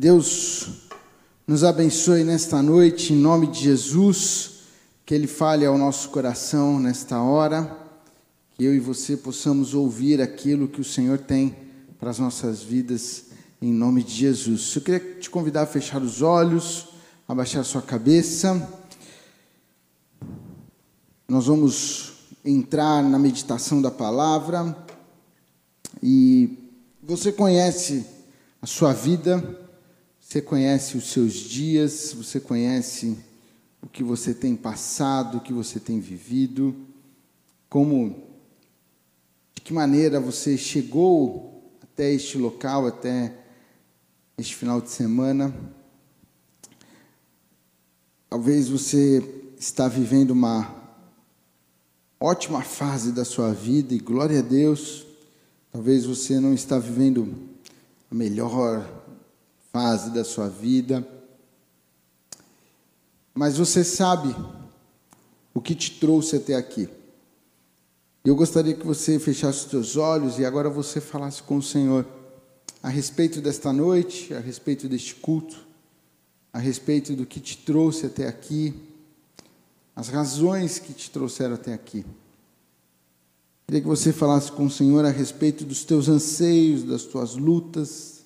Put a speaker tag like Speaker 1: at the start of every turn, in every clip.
Speaker 1: Deus nos abençoe nesta noite, em nome de Jesus, que Ele fale ao nosso coração nesta hora, que eu e você possamos ouvir aquilo que o Senhor tem para as nossas vidas, em nome de Jesus. Eu queria te convidar a fechar os olhos, abaixar sua cabeça. Nós vamos entrar na meditação da palavra e você conhece a sua vida, você conhece os seus dias, você conhece o que você tem passado, o que você tem vivido, como, de que maneira você chegou até este local, até este final de semana. Talvez você está vivendo uma ótima fase da sua vida e glória a Deus. Talvez você não está vivendo a melhor fase da sua vida. Mas você sabe o que te trouxe até aqui. Eu gostaria que você fechasse os seus olhos e agora você falasse com o Senhor a respeito desta noite, a respeito deste culto, a respeito do que te trouxe até aqui, as razões que te trouxeram até aqui. Queria que você falasse com o Senhor a respeito dos teus anseios, das tuas lutas,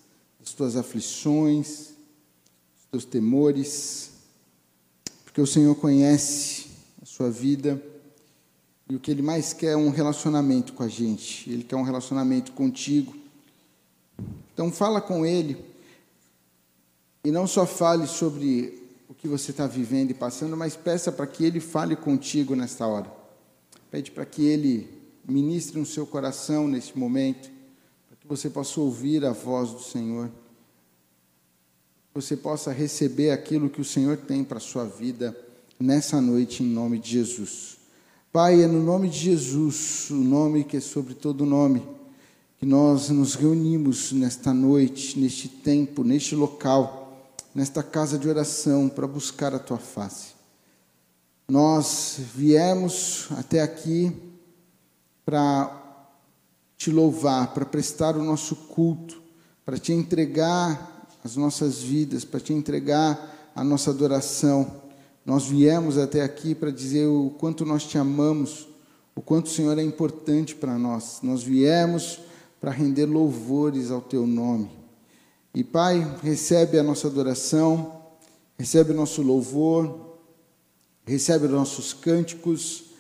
Speaker 1: as tuas aflições, os teus temores, porque o Senhor conhece a sua vida e o que Ele mais quer é um relacionamento com a gente. Ele quer um relacionamento contigo. Então fala com Ele e não só fale sobre o que você está vivendo e passando, mas peça para que Ele fale contigo nesta hora. Pede para que Ele ministre no seu coração neste momento que você possa ouvir a voz do Senhor, que você possa receber aquilo que o Senhor tem para a sua vida nessa noite, em nome de Jesus. Pai, é no nome de Jesus, o nome que é sobre todo nome, que nós nos reunimos nesta noite, neste tempo, neste local, nesta casa de oração, para buscar a tua face. Nós viemos até aqui para te louvar, para prestar o nosso culto, para te entregar as nossas vidas, para te entregar a nossa adoração. Nós viemos até aqui para dizer o quanto nós te amamos, o quanto o Senhor é importante para nós. Nós viemos para render louvores ao teu nome. E Pai, recebe a nossa adoração, recebe o nosso louvor, recebe os nossos cânticos,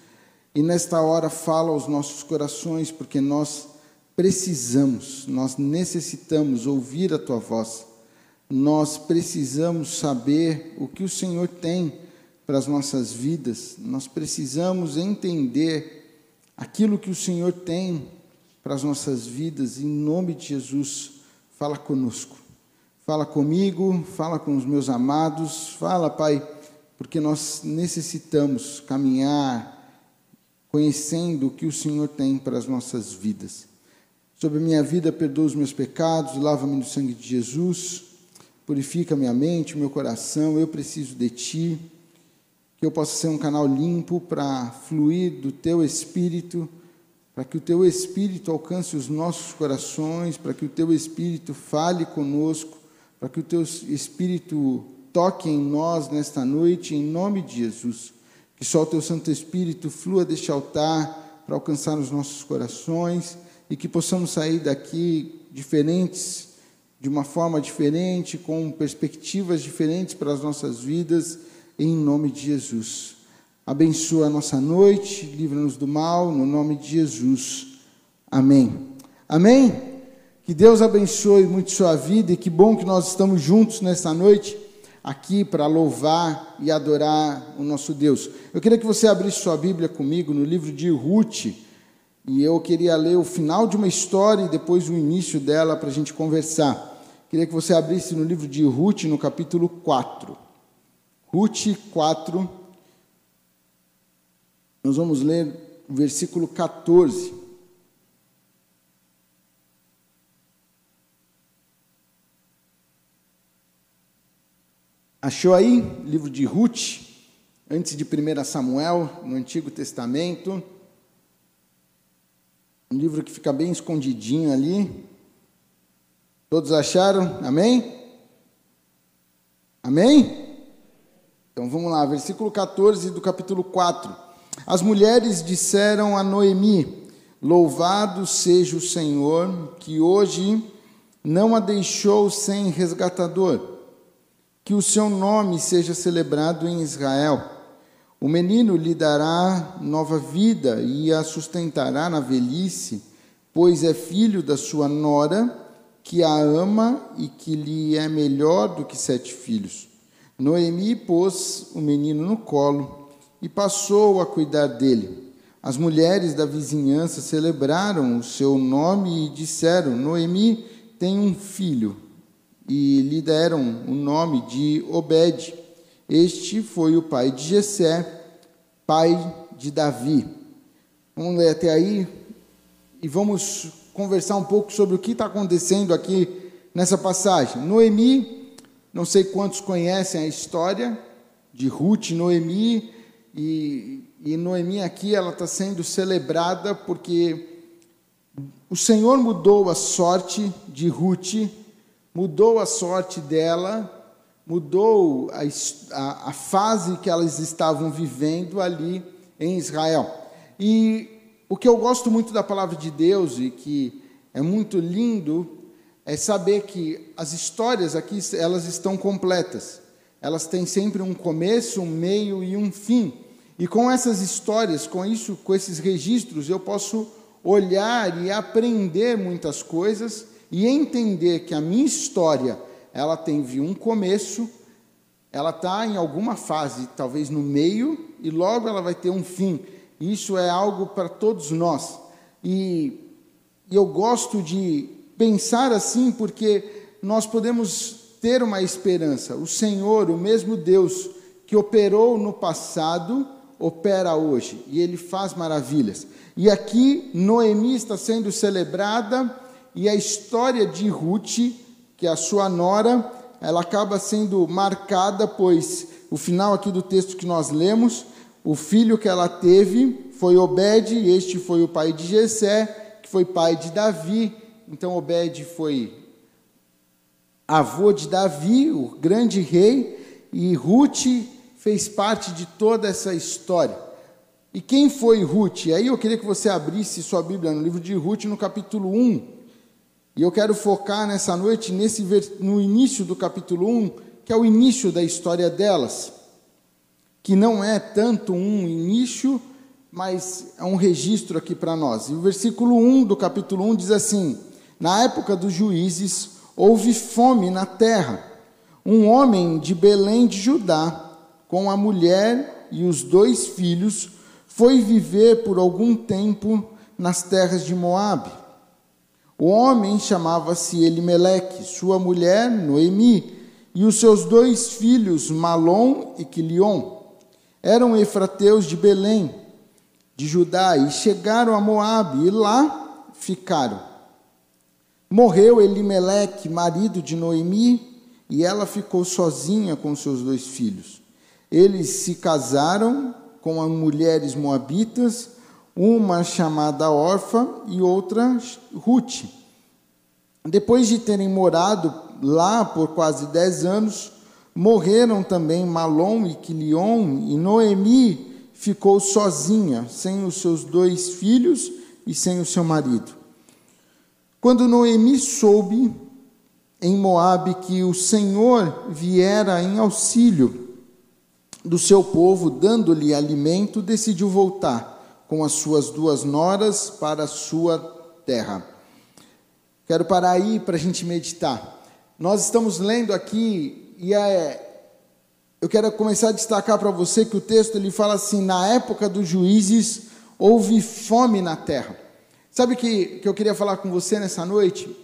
Speaker 1: e nesta hora fala aos nossos corações, porque nós precisamos, nós necessitamos ouvir a tua voz, nós precisamos saber o que o Senhor tem para as nossas vidas, nós precisamos entender aquilo que o Senhor tem para as nossas vidas, em nome de Jesus, fala conosco, fala comigo, fala com os meus amados, fala, Pai, porque nós necessitamos caminhar conhecendo o que o Senhor tem para as nossas vidas. Sobre a minha vida, perdoa os meus pecados, lava-me no sangue de Jesus, purifica minha mente, meu coração, eu preciso de Ti, que eu possa ser um canal limpo para fluir do Teu Espírito, para que o Teu Espírito alcance os nossos corações, para que o Teu Espírito fale conosco, para que o Teu Espírito toque em nós nesta noite, em nome de Jesus. Que só o Teu Santo Espírito flua deste altar para alcançar os nossos corações e que possamos sair daqui diferentes, de uma forma diferente, com perspectivas diferentes para as nossas vidas, em nome de Jesus. Abençoa a nossa noite, livra-nos do mal, no nome de Jesus. Amém. Amém? Que Deus abençoe muito sua vida e que bom que nós estamos juntos nesta noite aqui para louvar e adorar o nosso Deus. Eu queria que você abrisse sua Bíblia comigo no livro de Ruth, e eu queria ler o final de uma história e depois o início dela para a gente conversar. Queria que você abrisse no livro de Ruth, no capítulo 4. Ruth 4, nós vamos ler o versículo 14. Achou aí? Livro de Ruth, antes de 1 Samuel, no Antigo Testamento. Um livro que fica bem escondidinho ali. Todos acharam? Amém? Amém? Então vamos lá, versículo 14 do capítulo 4. As mulheres disseram a Noemi: Louvado seja o Senhor, que hoje não a deixou sem resgatador. Que o seu nome seja celebrado em Israel. O menino lhe dará nova vida e a sustentará na velhice, pois é filho da sua nora que a ama e que lhe é melhor do que sete filhos. Noemi pôs o menino no colo e passou a cuidar dele. As mulheres da vizinhança celebraram o seu nome e disseram: Noemi tem um filho. E lhe deram o nome de Obed. Este foi o pai de Jessé, pai de Davi. Vamos ler até aí e vamos conversar um pouco sobre o que está acontecendo aqui nessa passagem. Noemi, não sei quantos conhecem a história de Ruth e Noemi, e, e Noemi aqui ela está sendo celebrada porque o Senhor mudou a sorte de Ruth, mudou a sorte dela, mudou a, a, a fase que elas estavam vivendo ali em Israel. E o que eu gosto muito da palavra de Deus e que é muito lindo é saber que as histórias aqui elas estão completas. Elas têm sempre um começo, um meio e um fim. E com essas histórias, com isso, com esses registros, eu posso olhar e aprender muitas coisas e entender que a minha história ela teve um começo, ela está em alguma fase, talvez no meio, e logo ela vai ter um fim. Isso é algo para todos nós. E, e eu gosto de pensar assim porque nós podemos ter uma esperança. O Senhor, o mesmo Deus que operou no passado, opera hoje e ele faz maravilhas. E aqui Noemi está sendo celebrada e a história de Ruth, que é a sua nora, ela acaba sendo marcada, pois o final aqui do texto que nós lemos o filho que ela teve foi Obed, e este foi o pai de Jessé, que foi pai de Davi. Então Obed foi avô de Davi, o grande rei, e Ruth fez parte de toda essa história. E quem foi Ruth? Aí eu queria que você abrisse sua Bíblia no livro de Ruth, no capítulo 1. E eu quero focar nessa noite nesse no início do capítulo 1, que é o início da história delas que não é tanto um início, mas é um registro aqui para nós. E o versículo 1 do capítulo 1 diz assim: Na época dos juízes houve fome na terra. Um homem de Belém de Judá, com a mulher e os dois filhos, foi viver por algum tempo nas terras de Moabe. O homem chamava-se Elimeleque, sua mulher Noemi, e os seus dois filhos Malom e Quilion eram efrateus de Belém, de Judá, e chegaram a Moabe, e lá ficaram. Morreu Elimeleque, marido de Noemi, e ela ficou sozinha com seus dois filhos. Eles se casaram com as mulheres moabitas, uma chamada Orfa e outra Ruth. Depois de terem morado lá por quase dez anos, Morreram também Malom e Quilion, e Noemi ficou sozinha, sem os seus dois filhos e sem o seu marido. Quando Noemi soube em Moabe que o Senhor viera em auxílio do seu povo, dando-lhe alimento, decidiu voltar com as suas duas noras para a sua terra. Quero parar aí para a gente meditar. Nós estamos lendo aqui e é, eu quero começar a destacar para você que o texto ele fala assim: na época dos juízes houve fome na terra. Sabe que, que eu queria falar com você nessa noite?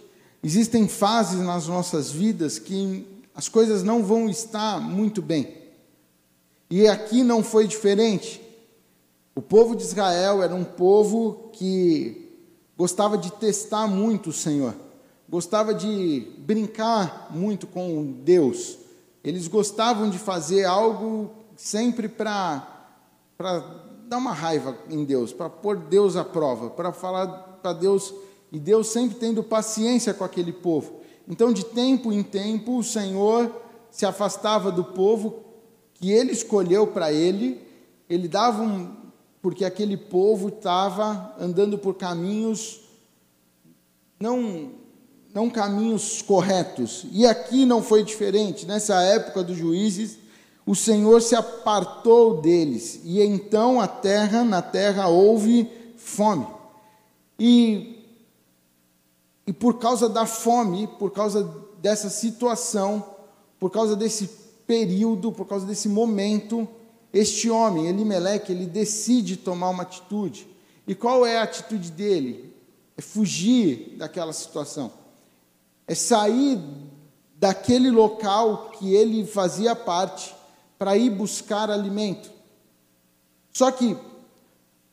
Speaker 1: Existem fases nas nossas vidas que as coisas não vão estar muito bem. E aqui não foi diferente. O povo de Israel era um povo que gostava de testar muito o Senhor, gostava de brincar muito com Deus. Eles gostavam de fazer algo sempre para dar uma raiva em Deus, para pôr Deus à prova, para falar para Deus, e Deus sempre tendo paciência com aquele povo. Então, de tempo em tempo, o Senhor se afastava do povo que ele escolheu para ele, ele dava um. Porque aquele povo estava andando por caminhos não, não caminhos corretos. E aqui não foi diferente. Nessa época dos juízes, o Senhor se apartou deles, e então a terra, na terra houve fome. E, e por causa da fome, por causa dessa situação, por causa desse período, por causa desse momento, este homem, Elimeleque, ele decide tomar uma atitude. E qual é a atitude dele? É fugir daquela situação. É sair daquele local que ele fazia parte para ir buscar alimento. Só que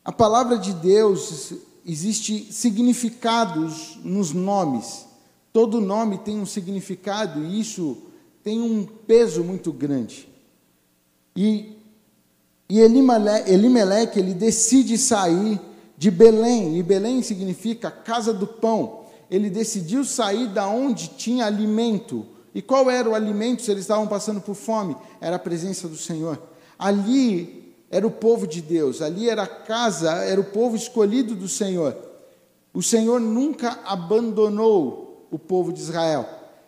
Speaker 1: a palavra de Deus existe significados nos nomes. Todo nome tem um significado e isso tem um peso muito grande. E, e Elimeleque, ele decide sair de Belém, e Belém significa casa do pão. Ele decidiu sair da onde tinha alimento. E qual era o alimento se eles estavam passando por fome? Era a presença do Senhor. Ali era o povo de Deus, ali era a casa, era o povo escolhido do Senhor. O Senhor nunca abandonou o povo de Israel.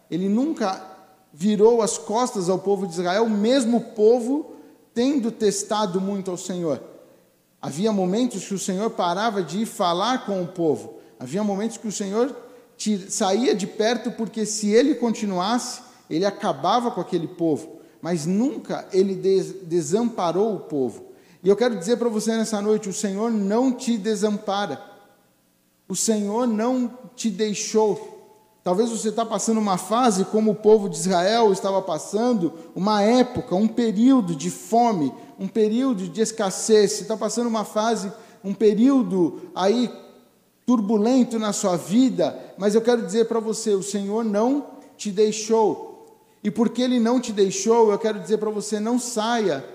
Speaker 1: Ele nunca virou as costas ao povo de Israel, mesmo o povo tendo testado muito ao Senhor. Havia momentos que o Senhor parava de ir falar com o povo. Havia momentos que o Senhor saía de perto, porque se ele continuasse, ele acabava com aquele povo. Mas nunca ele desamparou o povo. E eu quero dizer para você nessa noite: o Senhor não te desampara. O Senhor não te deixou. Talvez você está passando uma fase como o povo de Israel estava passando, uma época, um período de fome, um período de escassez, você está passando uma fase, um período aí turbulento na sua vida, mas eu quero dizer para você: o Senhor não te deixou. E porque Ele não te deixou, eu quero dizer para você: não saia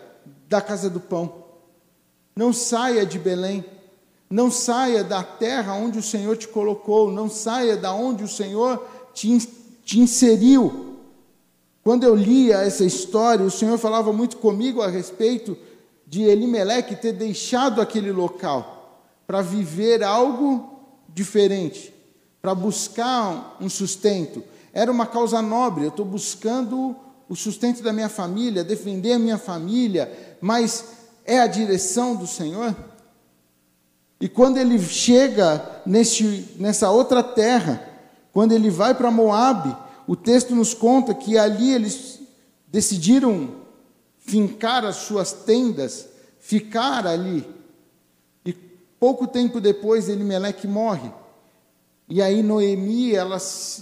Speaker 1: da casa do pão, não saia de Belém, não saia da terra onde o Senhor te colocou, não saia da onde o Senhor te, te inseriu. Quando eu lia essa história, o Senhor falava muito comigo a respeito de Elimeleque ter deixado aquele local para viver algo diferente, para buscar um sustento. Era uma causa nobre, eu estou buscando o sustento da minha família, defender a minha família, mas é a direção do Senhor? E quando ele chega nesse, nessa outra terra, quando ele vai para Moabe, o texto nos conta que ali eles decidiram fincar as suas tendas, ficar ali. E pouco tempo depois Elimeleque morre. E aí Noemi, ela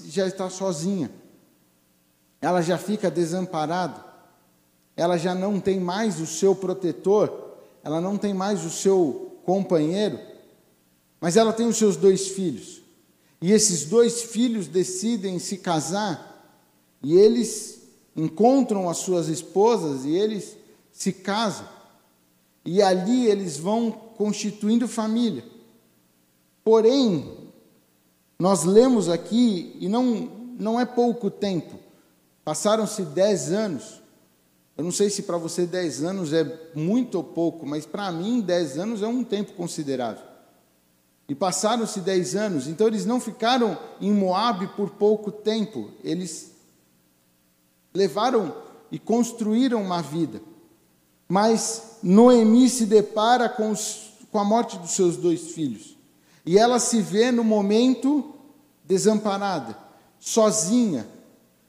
Speaker 1: já está sozinha. Ela já fica desamparada. Ela já não tem mais o seu protetor, ela não tem mais o seu companheiro, mas ela tem os seus dois filhos. E esses dois filhos decidem se casar, e eles encontram as suas esposas e eles se casam. E ali eles vão constituindo família. Porém, nós lemos aqui, e não, não é pouco tempo, passaram-se dez anos. Eu não sei se para você dez anos é muito ou pouco, mas para mim dez anos é um tempo considerável. E passaram-se dez anos, então eles não ficaram em Moabe por pouco tempo, eles levaram e construíram uma vida. Mas Noemi se depara com, os, com a morte dos seus dois filhos. E ela se vê no momento desamparada, sozinha,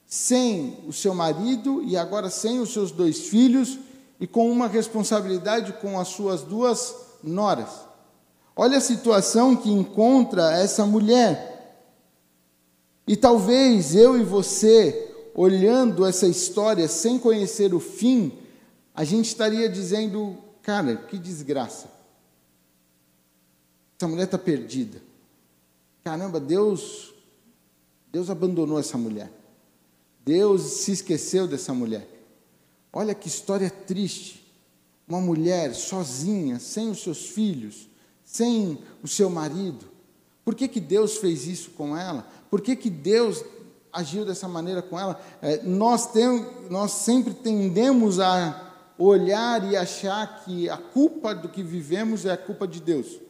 Speaker 1: sem o seu marido e agora sem os seus dois filhos e com uma responsabilidade com as suas duas noras. Olha a situação que encontra essa mulher. E talvez eu e você, olhando essa história sem conhecer o fim, a gente estaria dizendo: cara, que desgraça. Essa mulher está perdida. Caramba, Deus, Deus abandonou essa mulher. Deus se esqueceu dessa mulher. Olha que história triste. Uma mulher sozinha, sem os seus filhos, sem o seu marido? Por que, que Deus fez isso com ela? Por que, que Deus agiu dessa maneira com ela. É, nós, tem, nós sempre tendemos a olhar e achar que a culpa do que vivemos é a culpa de Deus.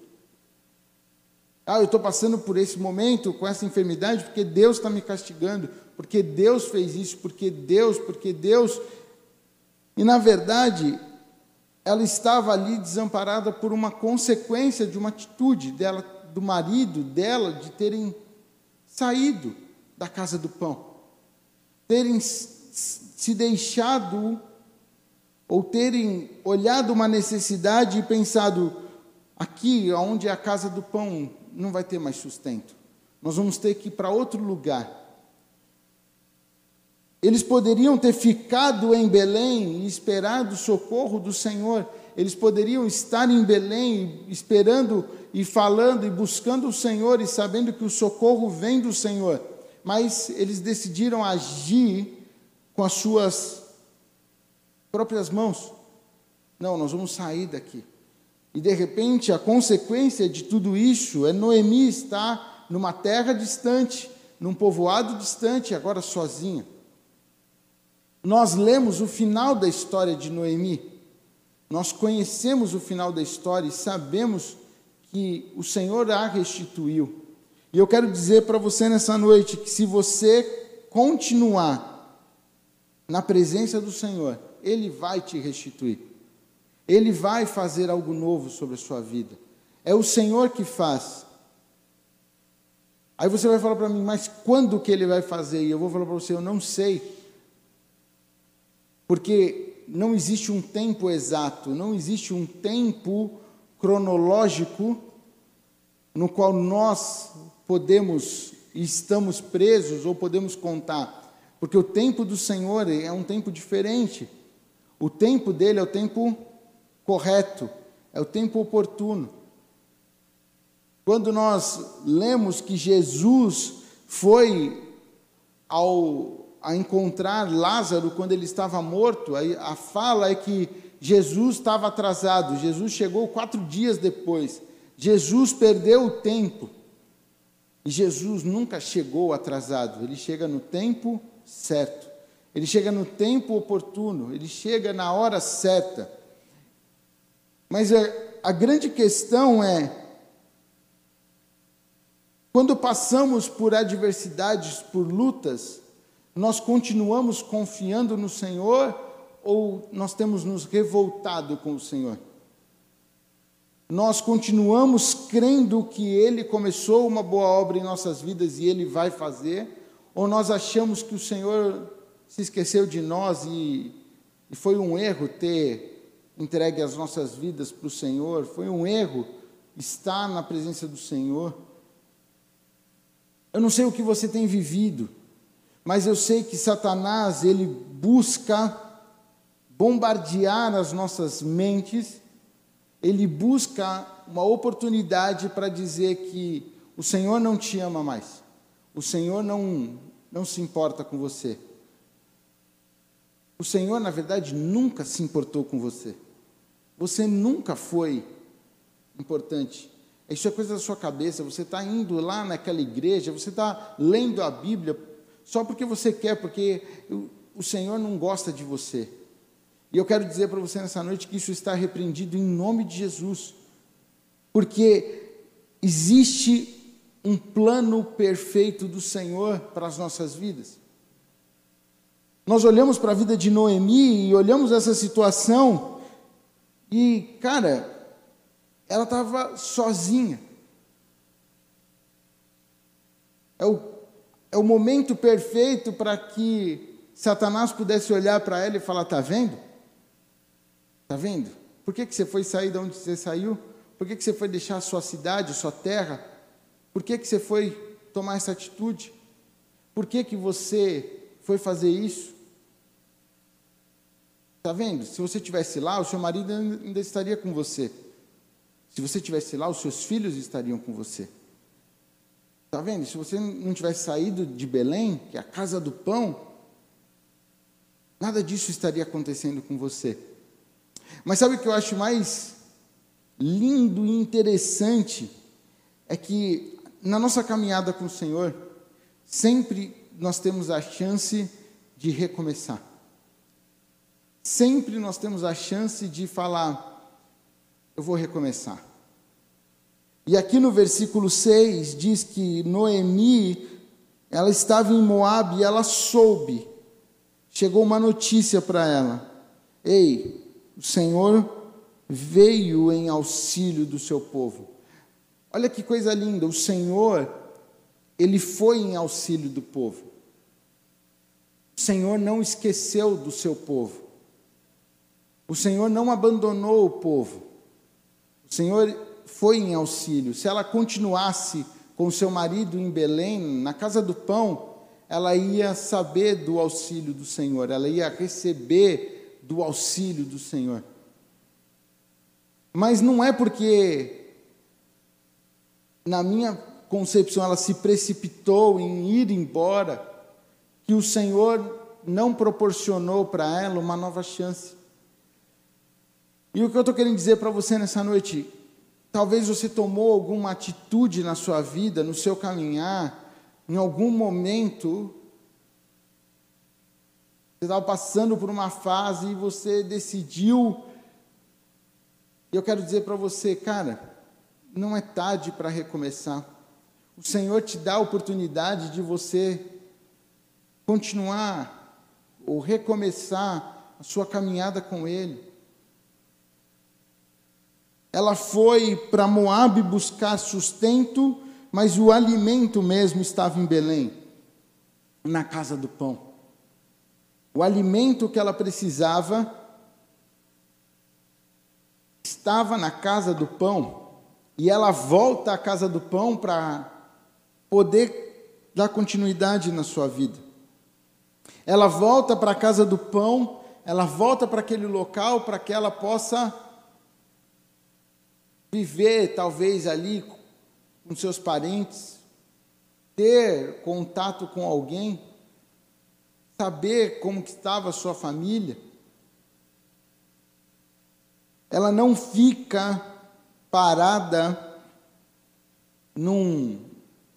Speaker 1: Ah, eu estou passando por esse momento com essa enfermidade porque Deus está me castigando, porque Deus fez isso, porque Deus, porque Deus. E na verdade, ela estava ali desamparada por uma consequência de uma atitude dela, do marido dela, de terem saído da casa do pão, terem se deixado ou terem olhado uma necessidade e pensado aqui, onde é a casa do pão, não vai ter mais sustento. Nós vamos ter que ir para outro lugar. Eles poderiam ter ficado em Belém e esperado o socorro do Senhor. Eles poderiam estar em Belém esperando e falando e buscando o Senhor e sabendo que o socorro vem do Senhor. Mas eles decidiram agir com as suas próprias mãos. Não, nós vamos sair daqui. E de repente a consequência de tudo isso é Noemi estar numa terra distante, num povoado distante, agora sozinha nós lemos o final da história de Noemi, nós conhecemos o final da história e sabemos que o Senhor a restituiu. E eu quero dizer para você nessa noite que se você continuar na presença do Senhor, Ele vai te restituir. Ele vai fazer algo novo sobre a sua vida. É o Senhor que faz. Aí você vai falar para mim, mas quando que Ele vai fazer? E eu vou falar para você, eu não sei porque não existe um tempo exato, não existe um tempo cronológico no qual nós podemos e estamos presos ou podemos contar, porque o tempo do Senhor é um tempo diferente. O tempo dele é o tempo correto, é o tempo oportuno. Quando nós lemos que Jesus foi ao a encontrar Lázaro quando ele estava morto, a, fala é que Jesus estava atrasado, Jesus chegou quatro dias depois, Jesus perdeu o tempo. E Jesus nunca chegou atrasado, ele chega no tempo certo, ele chega no tempo oportuno, ele chega na hora certa. Mas a, a grande questão é: quando passamos por adversidades, por lutas, nós continuamos confiando no Senhor ou nós temos nos revoltado com o Senhor? Nós continuamos crendo que Ele começou uma boa obra em nossas vidas e Ele vai fazer? Ou nós achamos que o Senhor se esqueceu de nós e, e foi um erro ter entregue as nossas vidas para o Senhor? Foi um erro estar na presença do Senhor? Eu não sei o que você tem vivido. Mas eu sei que Satanás, ele busca bombardear as nossas mentes, ele busca uma oportunidade para dizer que o Senhor não te ama mais. O Senhor não não se importa com você. O Senhor, na verdade, nunca se importou com você. Você nunca foi importante. Isso é coisa da sua cabeça. Você está indo lá naquela igreja, você está lendo a Bíblia só porque você quer, porque o Senhor não gosta de você. E eu quero dizer para você nessa noite que isso está repreendido em nome de Jesus, porque existe um plano perfeito do Senhor para as nossas vidas. Nós olhamos para a vida de Noemi e olhamos essa situação, e, cara, ela estava sozinha. É o é o momento perfeito para que Satanás pudesse olhar para ela e falar: Está vendo? Está vendo? Por que, que você foi sair de onde você saiu? Por que, que você foi deixar a sua cidade, a sua terra? Por que, que você foi tomar essa atitude? Por que, que você foi fazer isso? Está vendo? Se você estivesse lá, o seu marido ainda estaria com você. Se você estivesse lá, os seus filhos estariam com você. Está vendo? Se você não tivesse saído de Belém, que é a casa do pão, nada disso estaria acontecendo com você. Mas sabe o que eu acho mais lindo e interessante? É que na nossa caminhada com o Senhor, sempre nós temos a chance de recomeçar. Sempre nós temos a chance de falar, eu vou recomeçar. E aqui no versículo 6 diz que Noemi, ela estava em Moab e ela soube. Chegou uma notícia para ela: Ei, o Senhor veio em auxílio do seu povo. Olha que coisa linda, o Senhor, ele foi em auxílio do povo. O Senhor não esqueceu do seu povo. O Senhor não abandonou o povo. O Senhor foi em auxílio. Se ela continuasse com seu marido em Belém, na casa do pão, ela ia saber do auxílio do Senhor, ela ia receber do auxílio do Senhor. Mas não é porque na minha concepção, ela se precipitou em ir embora, que o Senhor não proporcionou para ela uma nova chance. E o que eu estou querendo dizer para você nessa noite, talvez você tomou alguma atitude na sua vida, no seu caminhar, em algum momento, você estava passando por uma fase e você decidiu. E eu quero dizer para você, cara, não é tarde para recomeçar. O Senhor te dá a oportunidade de você continuar ou recomeçar a sua caminhada com Ele. Ela foi para Moabe buscar sustento, mas o alimento mesmo estava em Belém, na casa do pão. O alimento que ela precisava estava na casa do pão e ela volta à casa do pão para poder dar continuidade na sua vida. Ela volta para a casa do pão, ela volta para aquele local para que ela possa viver, talvez ali com seus parentes, ter contato com alguém, saber como estava a sua família. Ela não fica parada num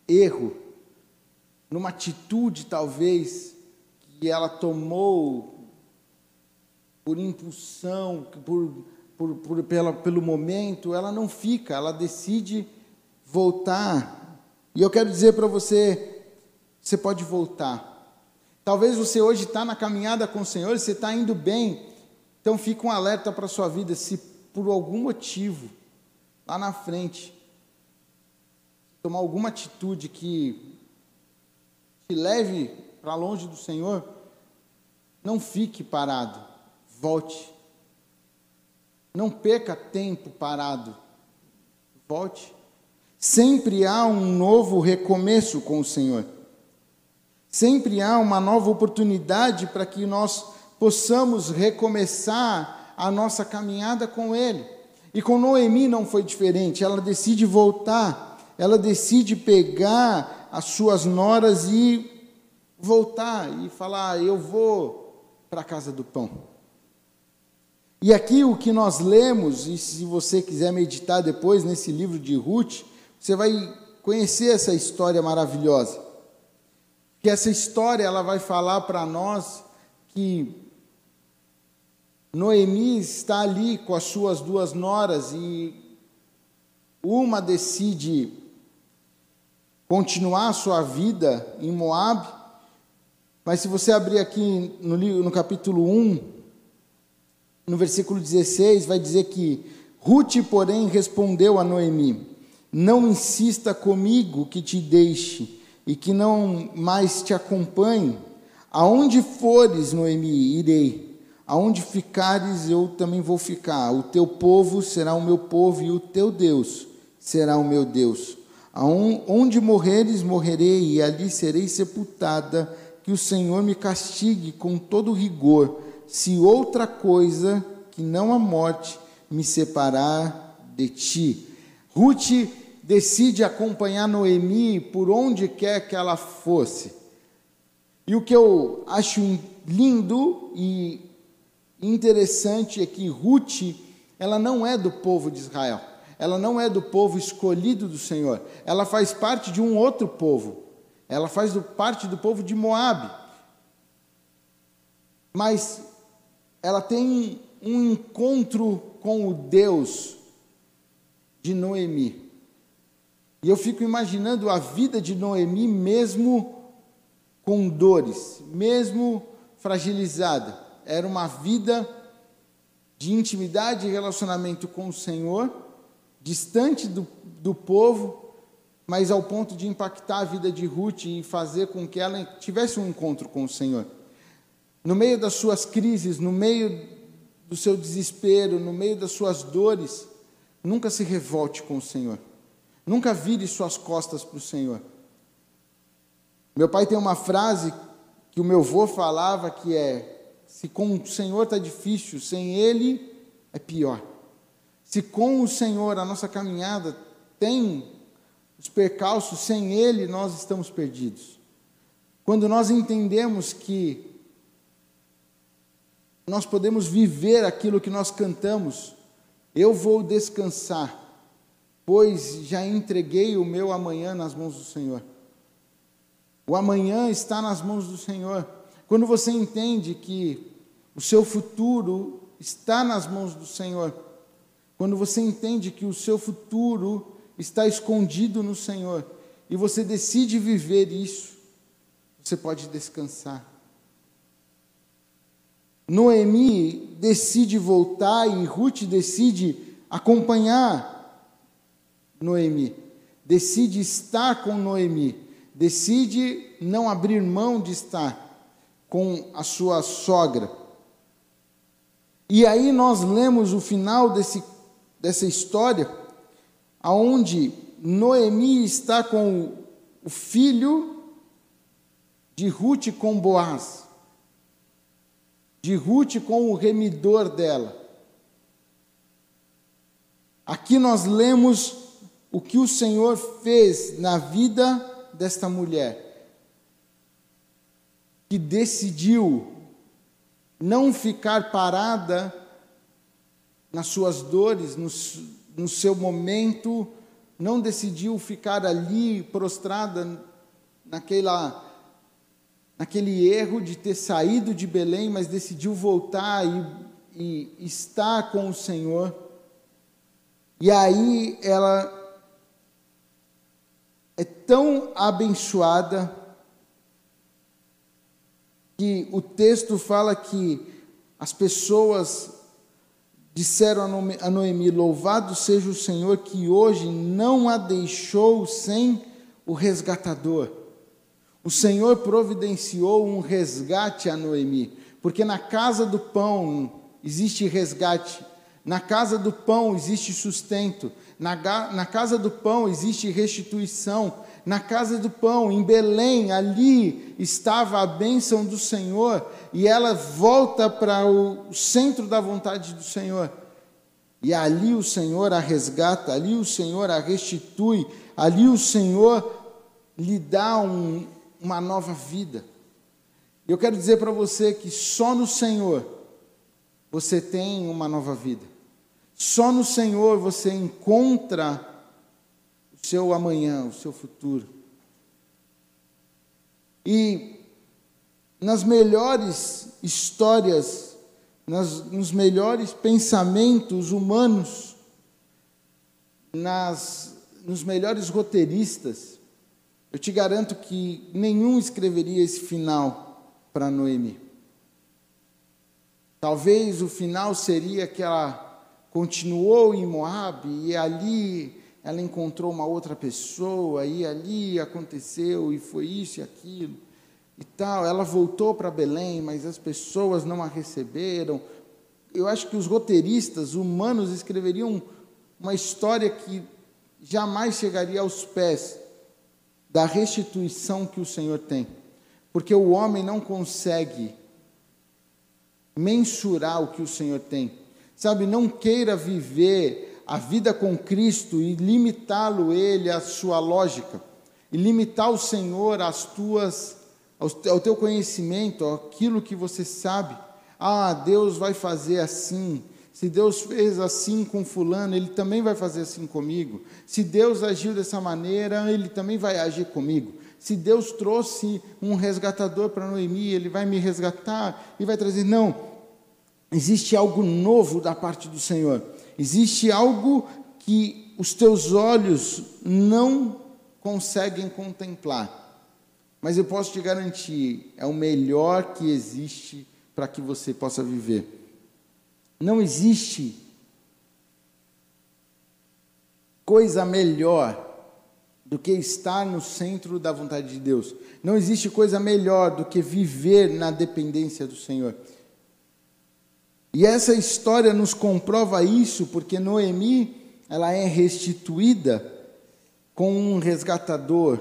Speaker 1: erro, numa atitude talvez que ela tomou por impulsão, por, por, por pela, pelo momento, ela não fica, ela decide voltar. E eu quero dizer para você: você pode voltar. Talvez você hoje está na caminhada com o Senhor, você está indo bem, então fica um alerta para a sua vida, se por algum motivo lá na frente, tomar alguma atitude que te leve para longe do Senhor, não fique parado, volte. Não perca tempo parado, volte. Sempre há um novo recomeço com o Senhor. Sempre há uma nova oportunidade para que nós possamos recomeçar a nossa caminhada com Ele. E com Noemi não foi diferente, ela decide voltar, ela decide pegar as suas noras e voltar e falar: Eu vou para a casa do pão. E aqui o que nós lemos, e se você quiser meditar depois nesse livro de Ruth, você vai conhecer essa história maravilhosa. Que essa história ela vai falar para nós que Noemi está ali com as suas duas noras e uma decide continuar a sua vida em Moab, mas se você abrir aqui no, no capítulo 1, no versículo 16, vai dizer que Ruth, porém, respondeu a Noemi: Não insista comigo que te deixe e que não mais te acompanhe. Aonde fores, Noemi, irei Aonde ficares, eu também vou ficar. O teu povo será o meu povo e o teu Deus será o meu Deus. Onde morreres, morrerei e ali serei sepultada. Que o Senhor me castigue com todo rigor, se outra coisa que não a morte me separar de ti. Ruth decide acompanhar Noemi por onde quer que ela fosse. E o que eu acho lindo e interessante é que Ruth, ela não é do povo de Israel. Ela não é do povo escolhido do Senhor. Ela faz parte de um outro povo, Ela faz parte do povo de Moabe. Mas ela tem um encontro com o Deus de Noemi. E eu fico imaginando a vida de Noemi mesmo com dores, mesmo fragilizada. Era uma vida de intimidade e relacionamento com o Senhor, distante do, do povo, mas ao ponto de impactar a vida de Ruth e fazer com que ela tivesse um encontro com o Senhor. No meio das suas crises, no meio do seu desespero, no meio das suas dores, nunca se revolte com o Senhor. Nunca vire suas costas para o Senhor. Meu pai tem uma frase que o meu avô falava que é: se com o Senhor está difícil, sem Ele é pior. Se com o Senhor a nossa caminhada tem os percalços, sem Ele nós estamos perdidos. Quando nós entendemos que nós podemos viver aquilo que nós cantamos, eu vou descansar, pois já entreguei o meu amanhã nas mãos do Senhor. O amanhã está nas mãos do Senhor. Quando você entende que o seu futuro está nas mãos do Senhor, quando você entende que o seu futuro está escondido no Senhor e você decide viver isso, você pode descansar. Noemi decide voltar e Ruth decide acompanhar Noemi, decide estar com Noemi decide não abrir mão de estar com a sua sogra. E aí nós lemos o final desse, dessa história, aonde Noemi está com o filho de Ruth com Boaz, de Ruth com o remidor dela. Aqui nós lemos o que o Senhor fez na vida desta mulher que decidiu não ficar parada nas suas dores, no, no seu momento, não decidiu ficar ali prostrada naquela naquele erro de ter saído de Belém, mas decidiu voltar e, e estar com o Senhor. E aí ela é tão abençoada que o texto fala que as pessoas disseram a Noemi: Louvado seja o Senhor que hoje não a deixou sem o resgatador. O Senhor providenciou um resgate a Noemi, porque na casa do pão existe resgate, na casa do pão existe sustento, na, na casa do pão existe restituição. Na casa do pão, em Belém, ali estava a bênção do Senhor. E ela volta para o centro da vontade do Senhor. E ali o Senhor a resgata, ali o Senhor a restitui, ali o Senhor lhe dá um, uma nova vida. Eu quero dizer para você que só no Senhor você tem uma nova vida. Só no Senhor você encontra o seu amanhã, o seu futuro. E nas melhores histórias, nas, nos melhores pensamentos humanos, nas, nos melhores roteiristas, eu te garanto que nenhum escreveria esse final para Noemi. Talvez o final seria aquela continuou em Moab e ali ela encontrou uma outra pessoa e ali aconteceu e foi isso e aquilo e tal. Ela voltou para Belém, mas as pessoas não a receberam. Eu acho que os roteiristas humanos escreveriam uma história que jamais chegaria aos pés da restituição que o Senhor tem. Porque o homem não consegue mensurar o que o Senhor tem. Sabe, não queira viver a vida com Cristo e limitá-lo ele à sua lógica, e limitar o Senhor às tuas ao teu conhecimento, aquilo que você sabe. Ah, Deus vai fazer assim. Se Deus fez assim com fulano, ele também vai fazer assim comigo. Se Deus agiu dessa maneira, ele também vai agir comigo. Se Deus trouxe um resgatador para Noemi, ele vai me resgatar e vai trazer. Não. Existe algo novo da parte do Senhor. Existe algo que os teus olhos não conseguem contemplar. Mas eu posso te garantir, é o melhor que existe para que você possa viver. Não existe coisa melhor do que estar no centro da vontade de Deus. Não existe coisa melhor do que viver na dependência do Senhor. E essa história nos comprova isso, porque Noemi, ela é restituída com um resgatador.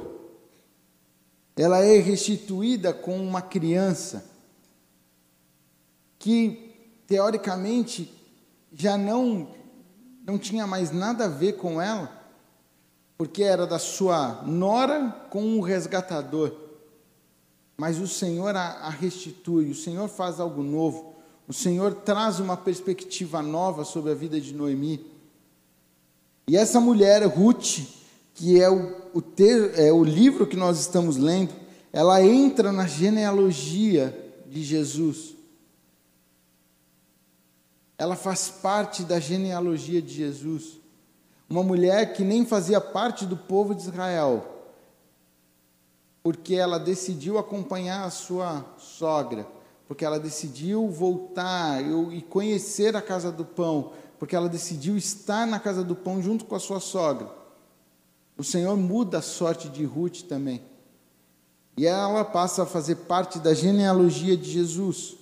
Speaker 1: Ela é restituída com uma criança que teoricamente já não não tinha mais nada a ver com ela, porque era da sua nora com um resgatador. Mas o Senhor a, restitui, o Senhor faz algo novo, o Senhor traz uma perspectiva nova sobre a vida de Noemi. E essa mulher, Ruth, que é o, o, ter, é o livro que nós estamos lendo, ela entra na genealogia de Jesus ela faz parte da genealogia de Jesus. Uma mulher que nem fazia parte do povo de Israel, porque ela decidiu acompanhar a sua sogra, porque ela decidiu voltar e conhecer a casa do pão, porque ela decidiu estar na casa do pão junto com a sua sogra. O Senhor muda a sorte de Ruth também. E ela passa a fazer parte da genealogia de Jesus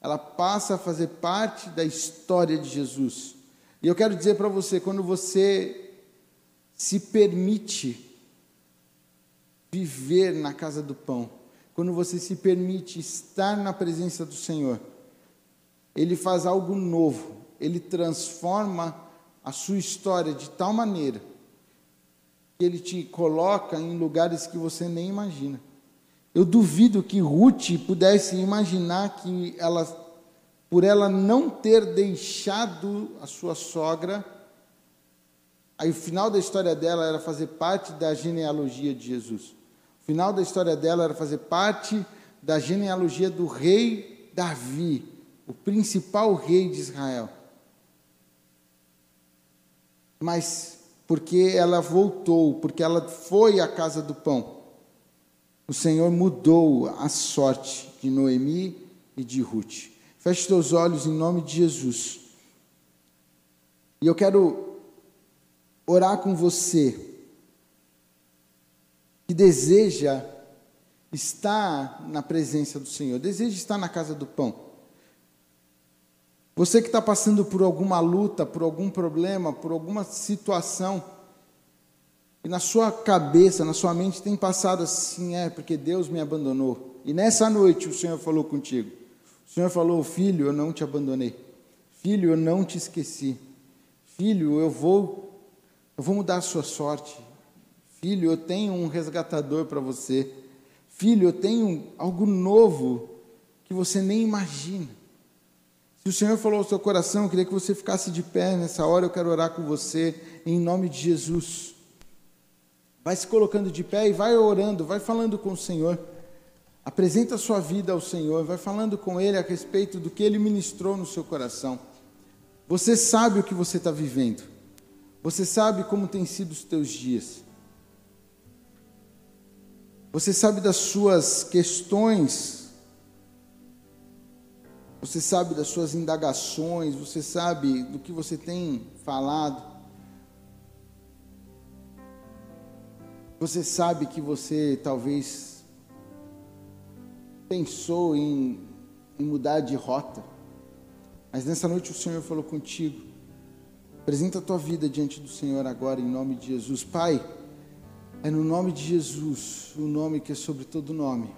Speaker 1: ela passa a fazer parte da história de Jesus. E eu quero dizer para você, quando você se permite viver na casa do pão, quando você se permite estar na presença do Senhor, Ele faz algo novo, Ele transforma a sua história de tal maneira que Ele te coloca em lugares que você nem imagina. Eu duvido que Ruth pudesse imaginar que ela, por ela não ter deixado a sua sogra, aí o final da história dela era fazer parte da genealogia de Jesus. O final da história dela era fazer parte da genealogia do rei Davi, o principal rei de Israel. Mas porque ela voltou, porque ela foi à casa do pão o Senhor mudou a sorte de Noemi e de Ruth. Feche seus olhos em nome de Jesus. E eu quero orar com você que deseja estar na presença do Senhor, deseja estar na casa do pão. Você que está passando por alguma luta, por algum problema, por alguma situação, e na sua cabeça, na sua mente tem passado assim, é porque Deus me abandonou. E nessa noite o Senhor falou contigo. O Senhor falou: "Filho, eu não te abandonei. Filho, eu não te esqueci. Filho, eu vou eu vou mudar a sua sorte. Filho, eu tenho um resgatador para você. Filho, eu tenho algo novo que você nem imagina. Se o Senhor falou ao seu coração, eu queria que você ficasse de pé nessa hora, eu quero orar com você em nome de Jesus. Vai se colocando de pé e vai orando, vai falando com o Senhor. Apresenta a sua vida ao Senhor, vai falando com Ele a respeito do que Ele ministrou no seu coração. Você sabe o que você está vivendo. Você sabe como têm sido os teus dias. Você sabe das suas questões. Você sabe das suas indagações. Você sabe do que você tem falado. Você sabe que você talvez pensou em, em mudar de rota, mas nessa noite o Senhor falou contigo. Apresenta a tua vida diante do Senhor agora, em nome de Jesus. Pai, é no nome de Jesus, o nome que é sobre todo nome,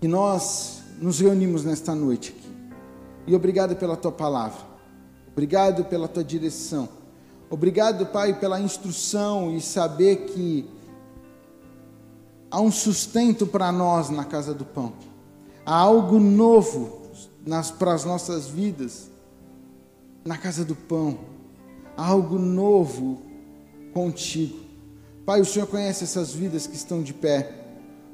Speaker 1: que nós nos reunimos nesta noite aqui. E obrigado pela tua palavra, obrigado pela tua direção. Obrigado, Pai, pela instrução e saber que há um sustento para nós na casa do pão. Há algo novo para as nossas vidas na casa do pão. Há algo novo contigo. Pai, o Senhor conhece essas vidas que estão de pé.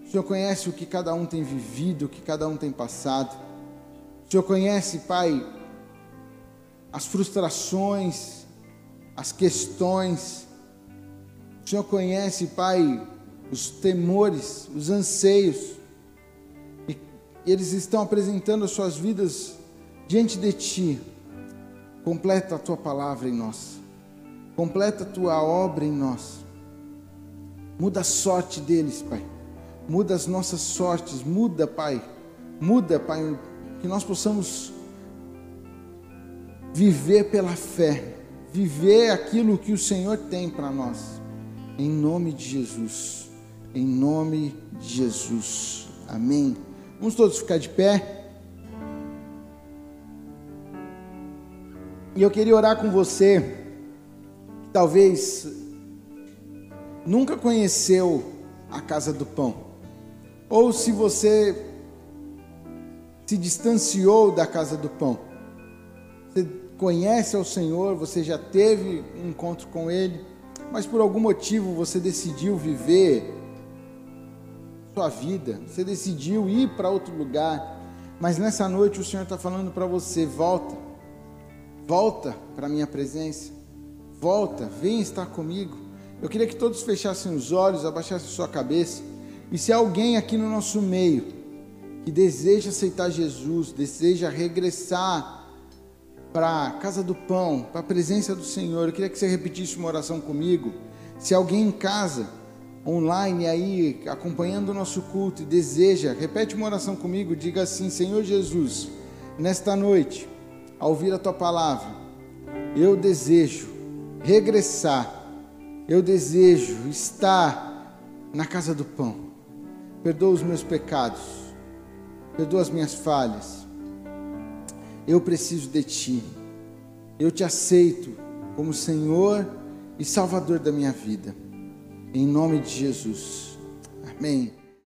Speaker 1: O Senhor conhece o que cada um tem vivido, o que cada um tem passado. O Senhor conhece, Pai, as frustrações, as questões. O Senhor conhece, Pai, os temores, os anseios. E eles estão apresentando as suas vidas diante de Ti. Completa a Tua palavra em nós. Completa a Tua obra em nós. Muda a sorte deles, Pai. Muda as nossas sortes. Muda, Pai. Muda, Pai. Que nós possamos viver pela fé. Viver aquilo que o Senhor tem para nós. Em nome de Jesus. Em nome de Jesus. Amém. Vamos todos ficar de pé. E eu queria orar com você, que talvez nunca conheceu a casa do pão, ou se você se distanciou da casa do pão, você conhece ao Senhor, você já teve um encontro com Ele, mas por algum motivo você decidiu viver sua vida, você decidiu ir para outro lugar, mas nessa noite o Senhor está falando para você: volta Volta para a minha presença. Volta, vem estar comigo. Eu queria que todos fechassem os olhos, abaixassem sua cabeça. E se alguém aqui no nosso meio que deseja aceitar Jesus, deseja regressar para a casa do pão, para a presença do Senhor, eu queria que você repetisse uma oração comigo. Se alguém em casa, online aí, acompanhando o nosso culto deseja, repete uma oração comigo, diga assim: Senhor Jesus, nesta noite ao ouvir a tua palavra, eu desejo regressar, eu desejo estar na casa do pão. Perdoa os meus pecados, perdoa as minhas falhas. Eu preciso de ti. Eu te aceito como Senhor e Salvador da minha vida. Em nome de Jesus. Amém.